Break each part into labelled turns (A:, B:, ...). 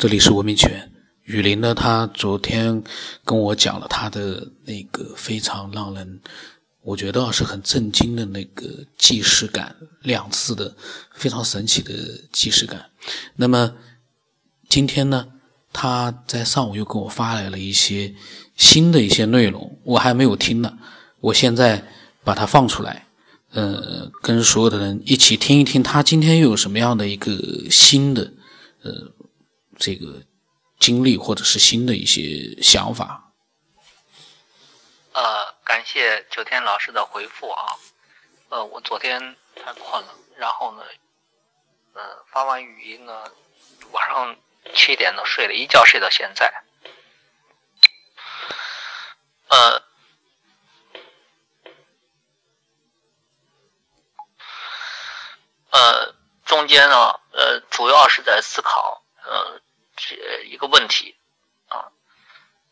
A: 这里是文明泉雨林呢，他昨天跟我讲了他的那个非常让人，我觉得是很震惊的那个既视感，两次的非常神奇的既视感。那么今天呢，他在上午又给我发来了一些新的一些内容，我还没有听呢，我现在把它放出来，呃，跟所有的人一起听一听，他今天又有什么样的一个新的，呃。这个经历或者是新的一些想法。
B: 呃，感谢九天老师的回复啊。呃，我昨天太困了，然后呢，呃，发完语音呢，晚上七点都睡了一觉，睡到现在。呃，呃，中间呢，呃，主要是在思考，这一个问题啊，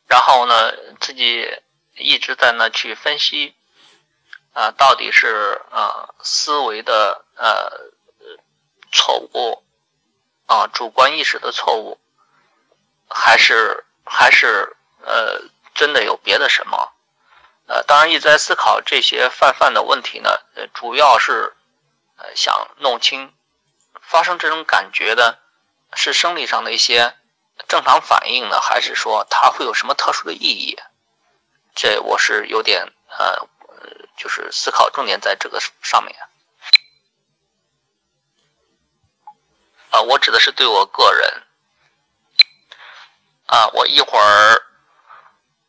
B: 然后呢，自己一直在那去分析啊，到底是啊思维的呃错误啊主观意识的错误，还是还是呃真的有别的什么？呃，当然一直在思考这些泛泛的问题呢，呃，主要是呃想弄清发生这种感觉的。是生理上的一些正常反应呢，还是说它会有什么特殊的意义？这我是有点呃，就是思考重点在这个上面。啊，我指的是对我个人。啊，我一会儿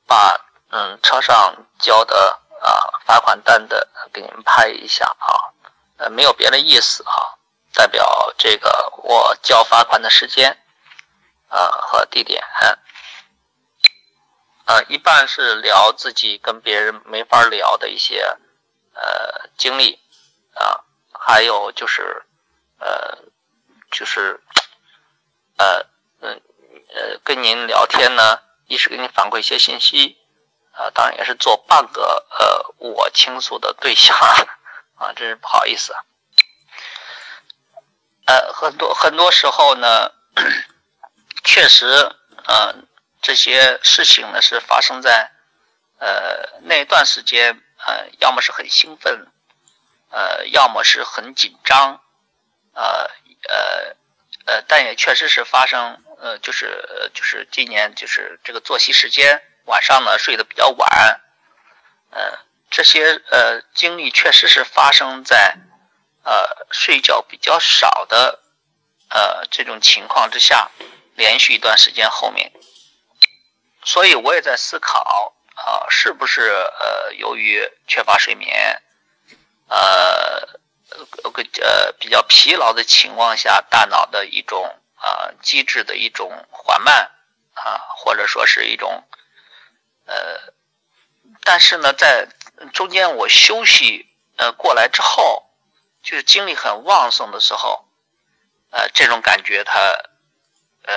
B: 把嗯车上交的啊罚款单的给你们拍一下啊，呃，没有别的意思啊。代表这个我交罚款的时间，啊和地点，呃，一半是聊自己跟别人没法聊的一些呃经历，啊，还有就是呃就是呃嗯呃跟您聊天呢，一是给您反馈一些信息，啊，当然也是做半个呃我倾诉的对象，啊，真是不好意思。呃，很多很多时候呢，确实，呃，这些事情呢是发生在，呃，那段时间，呃，要么是很兴奋，呃，要么是很紧张，呃，呃，呃，但也确实是发生，呃，就是就是今年就是这个作息时间，晚上呢睡得比较晚，呃，这些呃经历确实是发生在。呃，睡觉比较少的，呃，这种情况之下，连续一段时间后面，所以我也在思考啊，是不是呃，由于缺乏睡眠，呃，个呃比较疲劳的情况下，大脑的一种啊机制的一种缓慢啊，或者说是一种呃，但是呢，在中间我休息呃过来之后。就是精力很旺盛的时候，呃，这种感觉它，呃，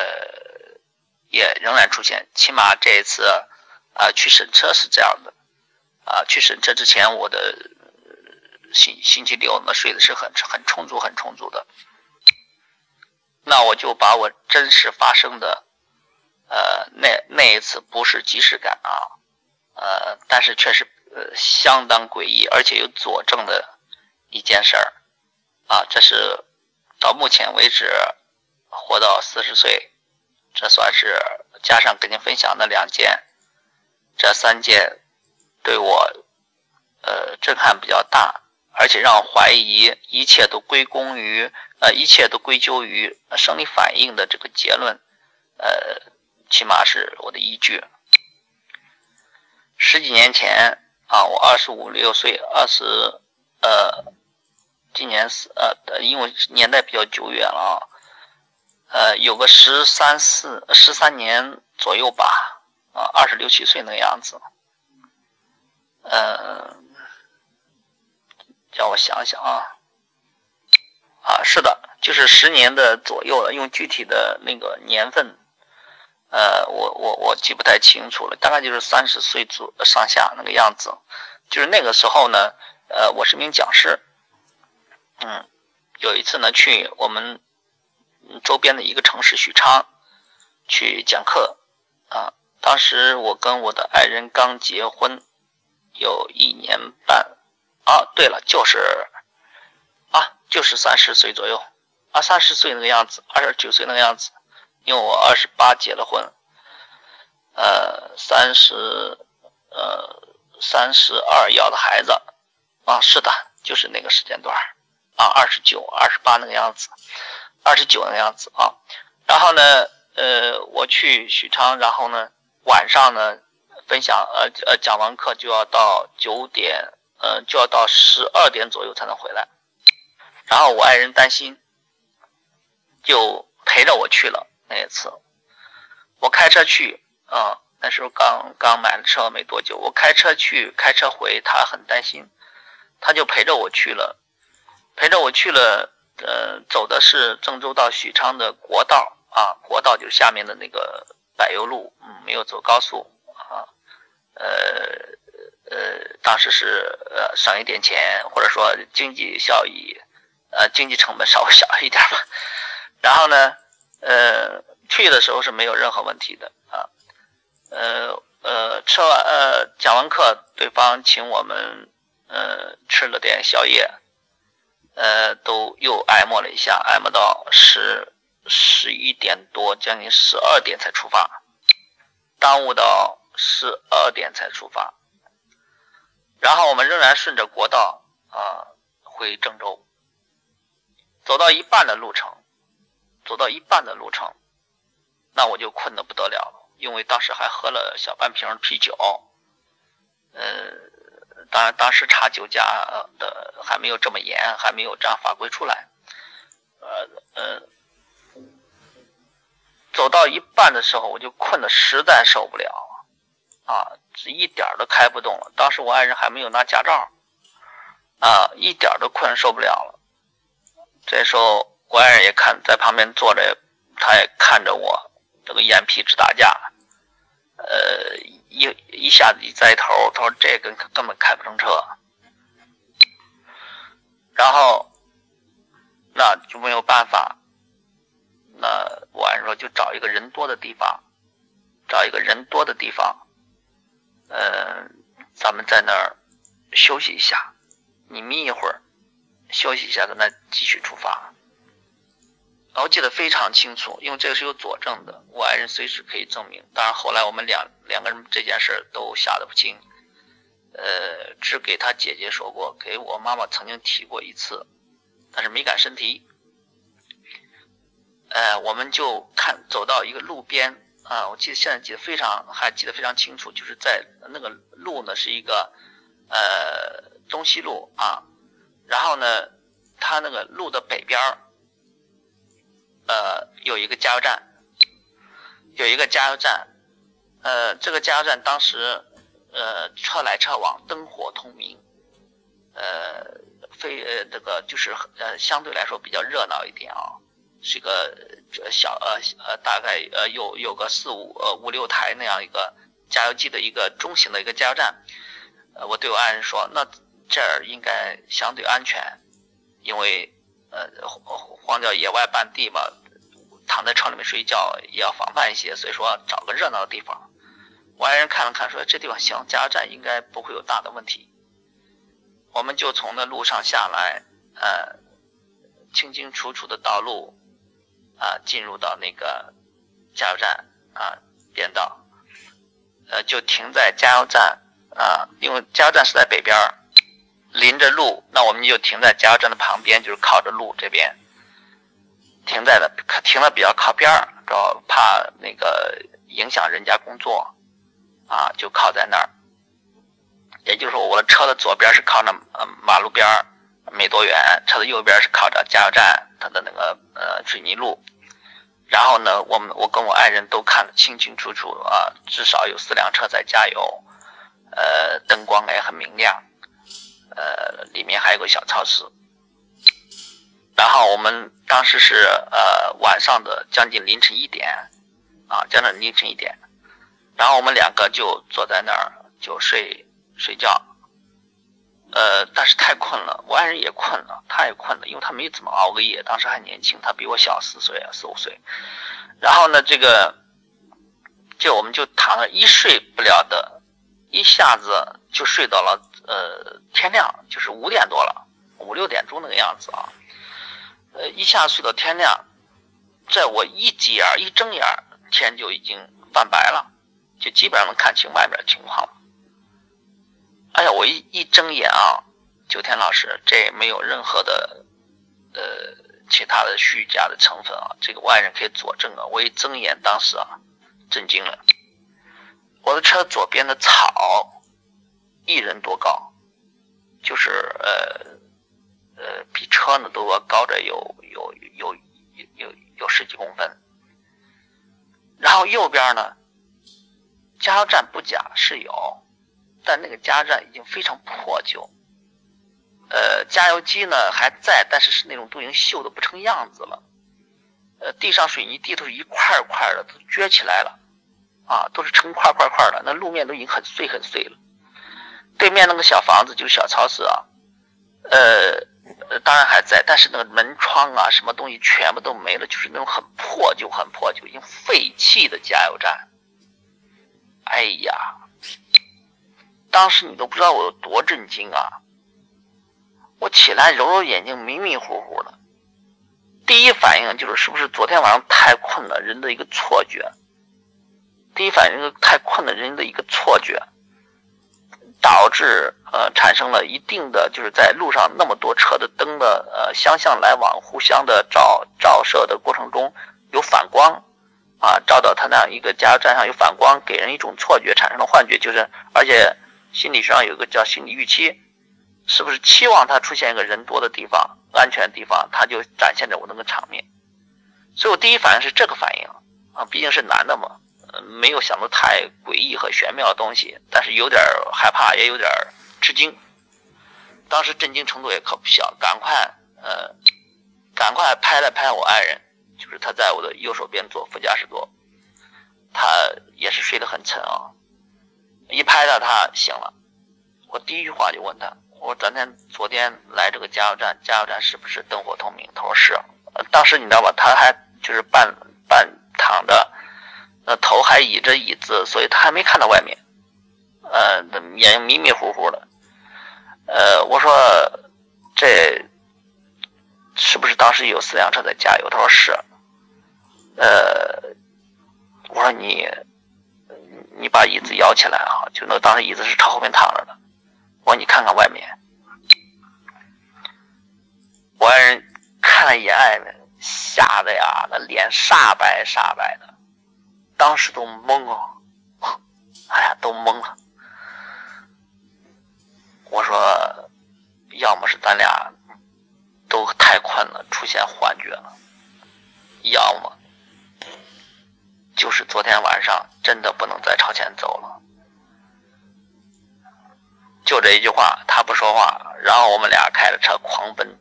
B: 也仍然出现。起码这一次，啊，去审车是这样的，啊，去审车之前，我的星星期六呢睡的是很很充足、很充足的。那我就把我真实发生的，呃，那那一次不是即视感啊，呃，但是确实呃相当诡异，而且有佐证的。一件事儿，啊，这是到目前为止活到四十岁，这算是加上跟您分享的两件，这三件对我呃震撼比较大，而且让我怀疑一切都归功于呃一切都归咎于生理反应的这个结论，呃，起码是我的依据。十几年前啊，我二十五六岁，二十呃。今年是呃，因为年代比较久远了啊，呃，有个十三四十三年左右吧，啊，二十六七岁那个样子，嗯，叫我想想啊，啊，是的，就是十年的左右了，用具体的那个年份，呃，我我我记不太清楚了，大概就是三十岁左上下那个样子，就是那个时候呢，呃，我是名讲师。嗯，有一次呢，去我们周边的一个城市许昌，去讲课啊。当时我跟我的爱人刚结婚，有一年半啊。对了，就是啊，就是三十岁左右啊，三十岁那个样子，二十九岁那个样子。因为我二十八结了婚，呃，三十呃三十二要的孩子啊，是的，就是那个时间段啊，二十九、二十八那个样子，二十九那样子啊。然后呢，呃，我去许昌，然后呢，晚上呢，分享，呃呃，讲完课就要到九点，呃，就要到十二点左右才能回来。然后我爱人担心，就陪着我去了那一次。我开车去，啊，那时候刚刚买了车没多久，我开车去，开车回，他很担心，他就陪着我去了，陪着我去了。呃，走的是郑州到许昌的国道啊，国道就是下面的那个柏油路，嗯，没有走高速啊。呃呃，当时是呃省一点钱，或者说经济效益，呃经济成本稍微小一点吧。然后呢，呃，去的时候是没有任何问题的啊。呃呃，吃完呃讲完课，对方请我们呃吃了点宵夜。呃，都又挨磨了一下，挨磨到十十一点多，将近十二点才出发，耽误到十二点才出发。然后我们仍然顺着国道啊回郑州，走到一半的路程，走到一半的路程，那我就困得不得了了，因为当时还喝了小半瓶啤酒，呃。当然，当时查酒驾的还没有这么严，还没有这样法规出来。呃呃，走到一半的时候，我就困得实在受不了，啊，一点都开不动了。当时我爱人还没有拿驾照，啊，一点都困受不了了。这时候我爱人也看在旁边坐着，他也看着我，这个眼皮直打架。呃，一一下子一栽头，他说这根根本开不成车，然后那就没有办法，那我按说就找一个人多的地方，找一个人多的地方，呃，咱们在那儿休息一下，你眯一会儿，休息一下，跟他继续出发。我记得非常清楚，因为这个是有佐证的，我爱人随时可以证明。当然后来我们两两个人这件事都吓得不轻，呃，只给他姐姐说过，给我妈妈曾经提过一次，但是没敢深提。呃，我们就看走到一个路边啊，我记得现在记得非常还记得非常清楚，就是在那个路呢是一个呃东西路啊，然后呢，它那个路的北边。呃，有一个加油站，有一个加油站，呃，这个加油站当时，呃，车来车往，灯火通明，呃，非呃这个就是呃相对来说比较热闹一点啊，是个小呃呃大概呃有有个四五呃五六台那样一个加油机的一个中型的一个加油站，呃，我对我爱人说，那这儿应该相对安全，因为。呃，荒郊野外半地嘛，躺在车里面睡觉也要防范一些，所以说找个热闹的地方。外人看了看，说这地方行，加油站应该不会有大的问题。我们就从那路上下来，呃，清清楚楚的道路，啊，进入到那个加油站啊边道，呃，就停在加油站啊，因为加油站是在北边儿。临着路，那我们就停在加油站的旁边，就是靠着路这边，停在了，停的比较靠边儿，主要怕那个影响人家工作，啊，就靠在那儿。也就是说，我的车的左边是靠着呃马路边没多远，车的右边是靠着加油站它的那个呃水泥路。然后呢，我们我跟我爱人都看得清清楚楚啊，至少有四辆车在加油，呃，灯光也很明亮。呃，里面还有个小超市。然后我们当时是呃晚上的将近凌晨一点，啊，将近凌晨一点。然后我们两个就坐在那儿就睡睡觉。呃，但是太困了，我爱人也困了，他也困了，因为他没怎么熬过夜，当时还年轻，他比我小四岁啊，四五岁。然后呢，这个就我们就躺着一睡不了的，一下子就睡到了呃天亮，就是五点多了，五六点钟那个样子啊，呃一下睡到天亮，在我一挤眼一睁眼，天就已经泛白了，就基本上能看清外面的情况。哎呀，我一一睁眼啊，九天老师，这没有任何的呃其他的虚假的成分啊，这个外人可以佐证啊。我一睁眼，当时啊，震惊了，我的车左边的草一人多高，就是呃呃比车呢都要高着有有有有有有十几公分，然后右边呢，加油站不假是有。但那个加油站已经非常破旧，呃，加油机呢还在，但是是那种都已经锈的不成样子了，呃，地上水泥地都是一块块的，都撅起来了，啊，都是成块块块的，那路面都已经很碎很碎了。对面那个小房子就是小超市啊，呃，当然还在，但是那个门窗啊，什么东西全部都没了，就是那种很破旧、很破旧、已经废弃的加油站。哎呀！当时你都不知道我有多震惊啊！我起来揉揉眼睛，迷迷糊糊的，第一反应就是是不是昨天晚上太困了，人的一个错觉。第一反应是太困了，人的一个错觉，导致呃产生了一定的就是在路上那么多车的灯的呃相向来往，互相的照照射的过程中有反光啊，照到他那样一个加油站上有反光，给人一种错觉，产生了幻觉，就是而且。心理学上有一个叫心理预期，是不是期望他出现一个人多的地方、安全的地方，他就展现着我那个场面。所以我第一反应是这个反应啊，毕竟是男的嘛，没有想到太诡异和玄妙的东西，但是有点害怕，也有点吃惊。当时震惊程度也可不小，赶快呃，赶快拍了拍我爱人，就是他在我的右手边坐副驾驶座，他也是睡得很沉啊。一拍到他醒了，我第一句话就问他：“我昨天昨天来这个加油站，加油站是不是灯火通明？”他说是。当时你知道吧？他还就是半半躺着，那头还倚着椅子，所以他还没看到外面，呃，眼迷迷糊糊的。呃，我说这是不是当时有四辆车在加油？他说是。呃，我说你。你把椅子摇起来啊！就那当时椅子是朝后面躺着的。我说你看看外面。我爱人看了一眼爱人，吓得呀，那脸煞白煞白的，当时都懵了，哎呀，都懵了。我说，要么是咱俩都太困了，出现幻觉了，要么。就是昨天晚上真的不能再朝前走了，就这一句话，他不说话，然后我们俩开着车狂奔，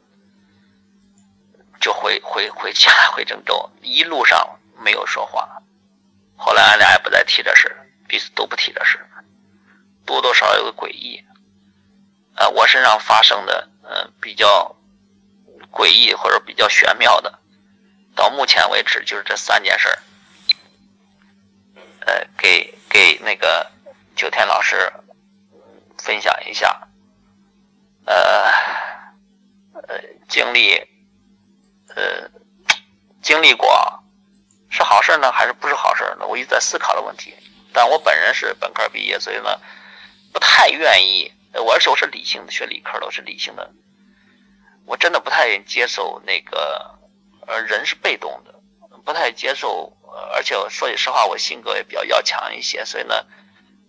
B: 就回回回家回郑州，一路上没有说话。后来俺俩也不再提这事彼此都不提这事多多少有个诡异。呃，我身上发生的嗯比较诡异或者比较玄妙的，到目前为止就是这三件事儿。呃，给给那个九天老师分享一下，呃呃，经历呃经历过是好事呢，还是不是好事呢？我一直在思考的问题。但我本人是本科毕业，所以呢，不太愿意。我而且我是理性的，学理科的，我是理性的。我真的不太接受那个呃，人是被动的，不太接受。而且我说句实话，我性格也比较要强一些，所以呢，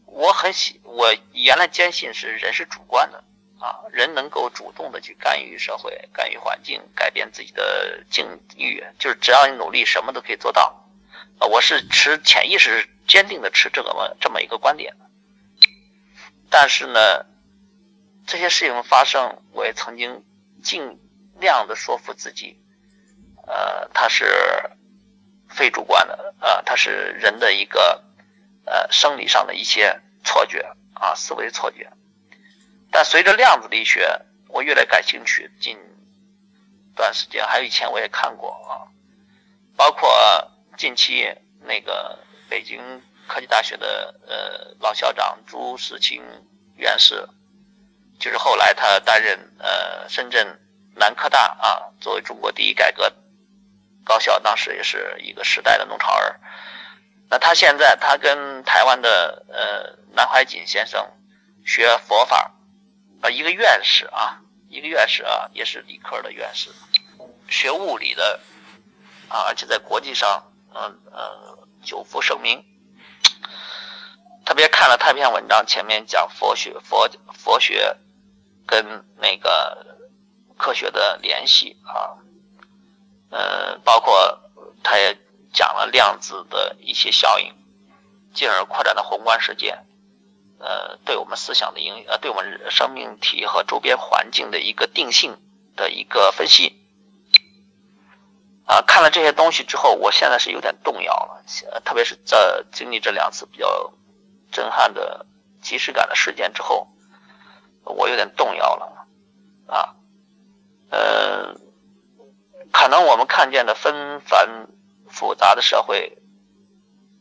B: 我很喜我原来坚信是人是主观的啊，人能够主动的去干预社会、干预环境、改变自己的境遇，就是只要你努力，什么都可以做到啊。我是持潜意识坚定的持这个这么一个观点。但是呢，这些事情发生，我也曾经尽量的说服自己，呃，他是。非主观的，呃，它是人的一个，呃，生理上的一些错觉啊，思维错觉。但随着量子力学，我越来感兴趣。近段时间，还有以前我也看过啊，包括近期那个北京科技大学的呃老校长朱世清院士，就是后来他担任呃深圳南科大啊，作为中国第一改革高校，当时也是一个时代的弄潮儿。那他现在他跟台湾的呃南怀瑾先生学佛法，啊一个院士啊，一个院士啊，也是理科的院士，学物理的啊，而且在国际上嗯呃久负盛名。特别看了他一篇文章，前面讲佛学佛佛学跟那个科学的联系啊，呃，包括他也。讲了量子的一些效应，进而扩展到宏观世界，呃，对我们思想的影，呃，对我们生命体和周边环境的一个定性的一个分析。啊，看了这些东西之后，我现在是有点动摇了，特别是在经历这两次比较震撼的即视感的事件之后，我有点动摇了。啊，呃，可能我们看见的纷繁。复杂的社会，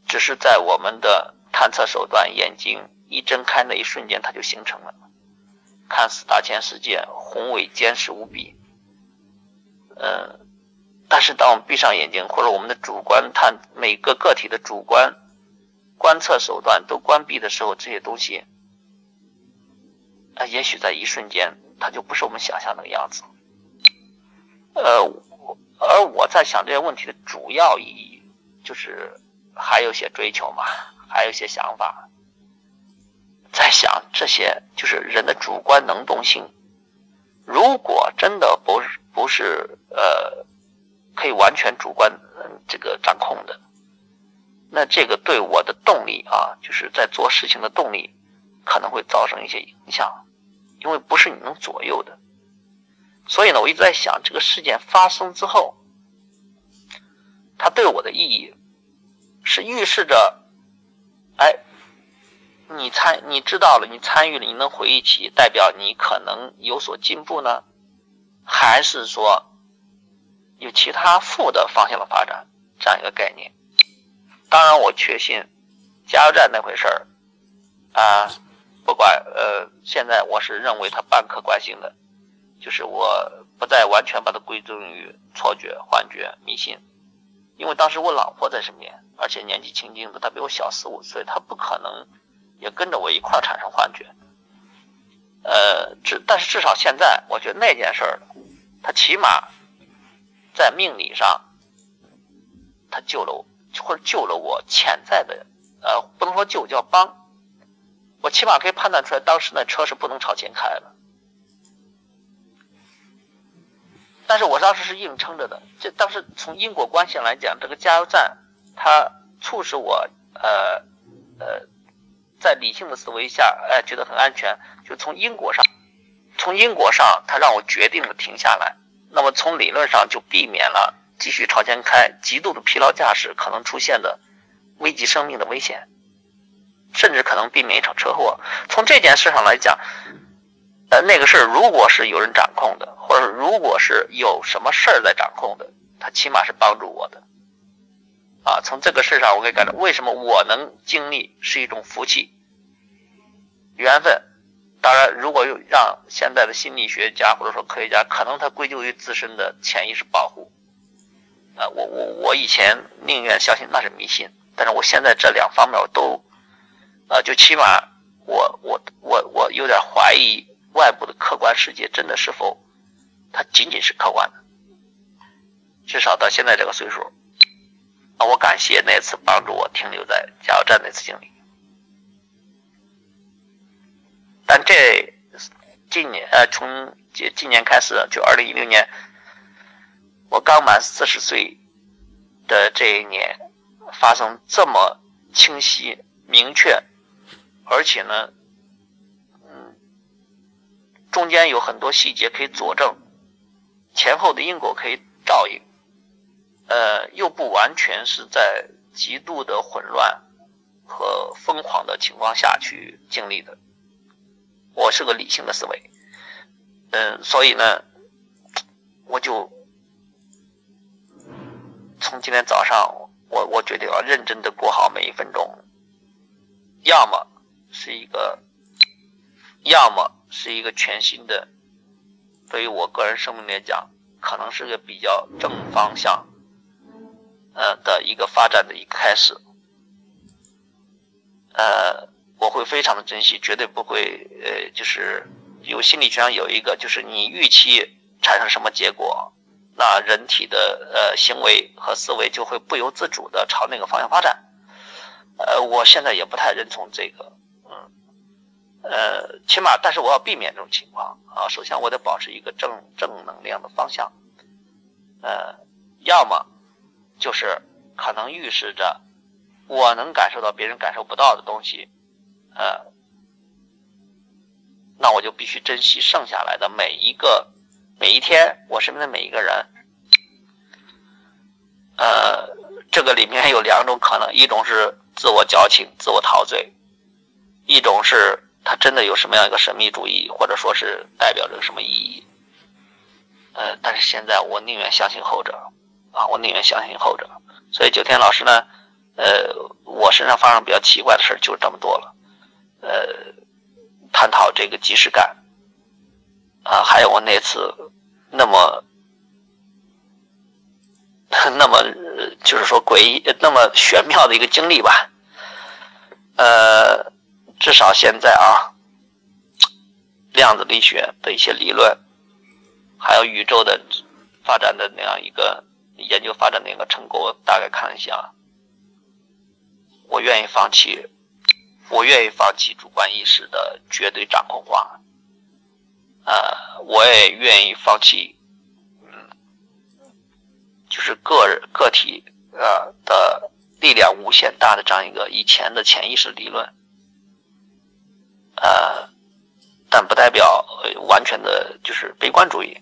B: 只是在我们的探测手段眼睛一睁开那一瞬间，它就形成了。看似大千世界宏伟坚实无比，嗯，但是当我们闭上眼睛，或者我们的主观探每个个体的主观观测手段都关闭的时候，这些东西，啊，也许在一瞬间，它就不是我们想象那个样子。呃。而我在想这些问题的主要意义，就是还有些追求嘛，还有些想法，在想这些就是人的主观能动性，如果真的不是不是呃可以完全主观这个掌控的，那这个对我的动力啊，就是在做事情的动力，可能会造成一些影响，因为不是你能左右的。所以呢，我一直在想，这个事件发生之后，它对我的意义是预示着，哎，你参你知道了，你参与了，你能回忆起，代表你可能有所进步呢，还是说有其他负的方向的发展这样一个概念？当然，我确信加油站那回事儿啊，不管呃，现在我是认为它半客观性的。就是我不再完全把它归宗于错觉、幻觉、迷信，因为当时我老婆在身边，而且年纪轻轻的，她比我小四五岁，她不可能也跟着我一块产生幻觉。呃，至但是至少现在，我觉得那件事儿，它起码在命理上，他救了我，或者救了我潜在的，呃，不能说救，叫帮，我起码可以判断出来，当时那车是不能朝前开的。但是我当时是硬撑着的，这当时从因果关系来讲，这个加油站它促使我呃呃在理性的思维下，哎觉得很安全。就从因果上，从因果上，它让我决定了停下来。那么从理论上就避免了继续朝前开，极度的疲劳驾驶可能出现的危及生命的危险，甚至可能避免一场车祸。从这件事上来讲。呃，那个事儿如果是有人掌控的，或者如果是有什么事儿在掌控的，他起码是帮助我的。啊，从这个事上我可以感到，为什么我能经历是一种福气、缘分。当然，如果有让现在的心理学家或者说科学家，可能他归咎于自身的潜意识保护。啊，我我我以前宁愿相信那是迷信，但是我现在这两方面我都，啊，就起码我我我我有点怀疑。外部的客观世界真的是否，它仅仅是客观的？至少到现在这个岁数，啊，我感谢那次帮助我停留在加油站那次经历。但这今年呃，从今今年开始，就二零一六年，我刚满四十岁的这一年，发生这么清晰、明确，而且呢。中间有很多细节可以佐证，前后的因果可以照应，呃，又不完全是在极度的混乱和疯狂的情况下去经历的。我是个理性的思维，嗯，所以呢，我就从今天早上，我我决定要认真的过好每一分钟，要么是一个，要么是一个全新的，对于我个人生命来讲，可能是个比较正方向，呃的一个发展的一个开始，呃，我会非常的珍惜，绝对不会，呃，就是有心理学上有一个，就是你预期产生什么结果。那人体的呃行为和思维就会不由自主的朝那个方向发展，呃，我现在也不太认同这个，嗯，呃，起码，但是我要避免这种情况啊。首先，我得保持一个正正能量的方向，呃，要么就是可能预示着我能感受到别人感受不到的东西，呃，那我就必须珍惜剩下来的每一个。每一天，我身边的每一个人，呃，这个里面有两种可能：一种是自我矫情、自我陶醉；一种是他真的有什么样一个神秘主义，或者说是代表着什么意义。呃，但是现在我宁愿相信后者啊，我宁愿相信后者。所以九天老师呢，呃，我身上发生比较奇怪的事就这么多了。呃，探讨这个即视感。啊，还有我那次那么那么就是说诡异、那么玄妙的一个经历吧。呃，至少现在啊，量子力学的一些理论，还有宇宙的发展的那样一个研究发展的一个成果，我大概看一下，我愿意放弃，我愿意放弃主观意识的绝对掌控化。呃，我也愿意放弃，嗯，就是个人个体呃的力量无限大的这样一个以前的潜意识理论，呃，但不代表完全的就是悲观主义。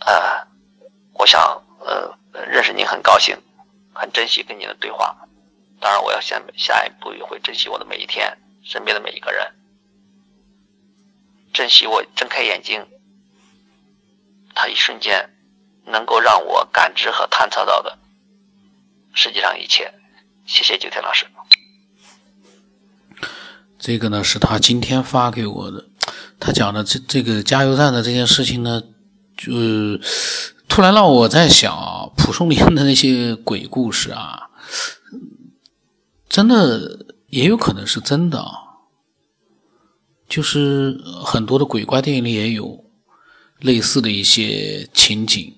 B: 呃，我想呃认识您很高兴，很珍惜跟您的对话。当然，我要下下一步也会珍惜我的每一天，身边的每一个人。珍惜我睁开眼睛，他一瞬间能够让我感知和探测到的世界上一切。谢谢九天老师。
A: 这个呢是他今天发给我的，他讲的这这个加油站的这件事情呢，就突然让我在想啊，蒲松龄的那些鬼故事啊，真的也有可能是真的啊。就是很多的鬼怪电影里也有类似的一些情景，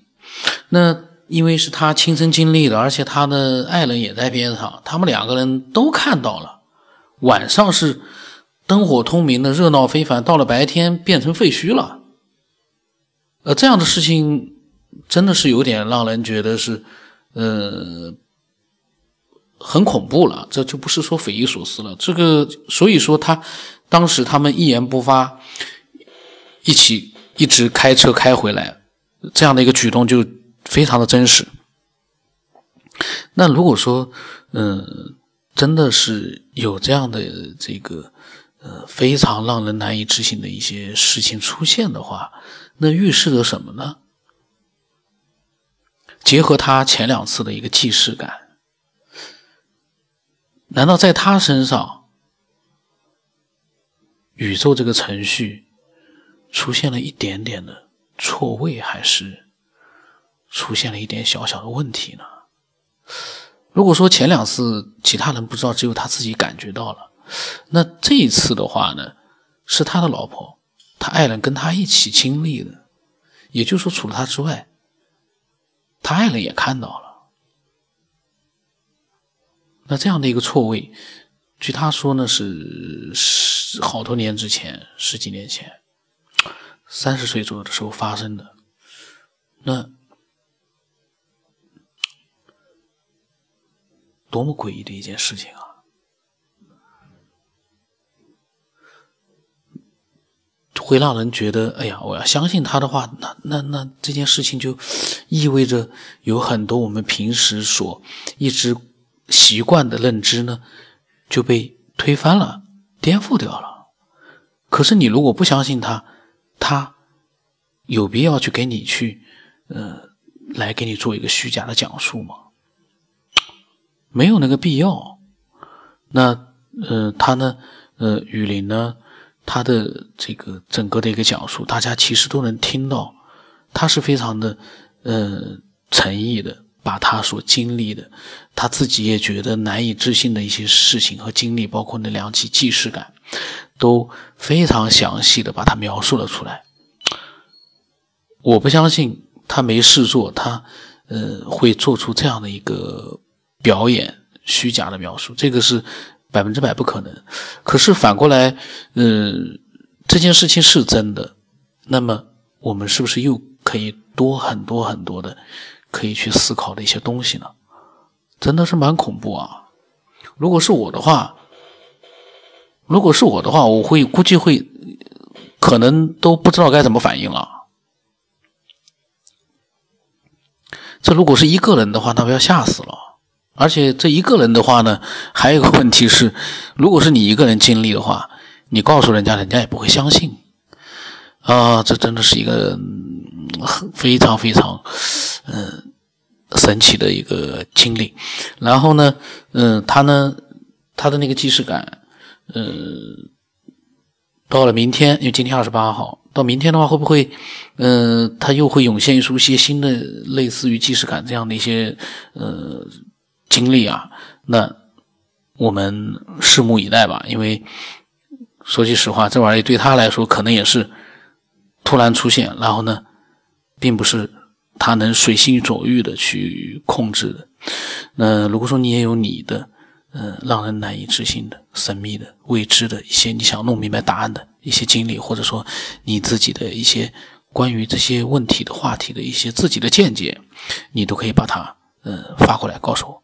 A: 那因为是他亲身经历的，而且他的爱人也在边上，他们两个人都看到了，晚上是灯火通明的，热闹非凡，到了白天变成废墟了。呃，这样的事情真的是有点让人觉得是，呃。很恐怖了，这就不是说匪夷所思了。这个，所以说他当时他们一言不发，一起一直开车开回来，这样的一个举动就非常的真实。那如果说，嗯，真的是有这样的这个呃非常让人难以置信的一些事情出现的话，那预示着什么呢？结合他前两次的一个既视感。难道在他身上，宇宙这个程序出现了一点点的错位，还是出现了一点小小的问题呢？如果说前两次其他人不知道，只有他自己感觉到了，那这一次的话呢，是他的老婆，他爱人跟他一起经历的，也就是说，除了他之外，他爱人也看到了。那这样的一个错位，据他说呢，是十好多年之前，十几年前，三十岁左右的时候发生的。那多么诡异的一件事情啊！会让人觉得，哎呀，我要相信他的话，那那那这件事情就意味着有很多我们平时所一直。习惯的认知呢，就被推翻了，颠覆掉了。可是你如果不相信他，他有必要去给你去，呃，来给你做一个虚假的讲述吗？没有那个必要。那呃，他呢，呃，雨林呢，他的这个整个的一个讲述，大家其实都能听到，他是非常的，呃，诚意的，把他所经历的，他自己也觉得难以置信的一些事情和经历，包括那两起既视感，都非常详细的把它描述了出来。我不相信他没事做，他，呃，会做出这样的一个表演，虚假的描述，这个是。百分之百不可能。可是反过来，嗯，这件事情是真的，那么我们是不是又可以多很多很多的可以去思考的一些东西呢？真的是蛮恐怖啊！如果是我的话，如果是我的话，我会估计会可能都不知道该怎么反应了。这如果是一个人的话，那不要吓死了。而且这一个人的话呢，还有一个问题是，如果是你一个人经历的话，你告诉人家，人家也不会相信。啊，这真的是一个非常非常嗯神奇的一个经历。然后呢，嗯，他呢，他的那个既视感，嗯，到了明天，因为今天二十八号，到明天的话，会不会，嗯，他又会涌现出一些新的类似于既视感这样的一些，呃。经历啊，那我们拭目以待吧。因为说句实话，这玩意对他来说可能也是突然出现，然后呢，并不是他能随心所欲的去控制的。那如果说你也有你的，嗯，让人难以置信的、神秘的、未知的一些你想弄明白答案的一些经历，或者说你自己的一些关于这些问题的话题的一些自己的见解，你都可以把它嗯发过来告诉我。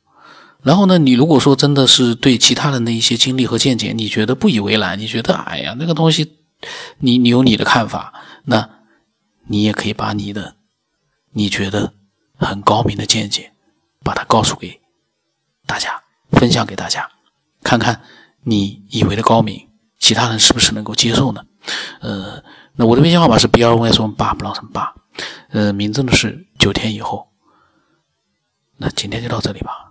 A: 然后呢，你如果说真的是对其他人的一些经历和见解，你觉得不以为然，你觉得哎呀那个东西，你你有你的看法，那你也可以把你的你觉得很高明的见解，把它告诉给大家，分享给大家，看看你以为的高明，其他人是不是能够接受呢？呃，那我的微信号码是 b 二 y s 八不让成八，呃，名字呢是九天以后，那今天就到这里吧。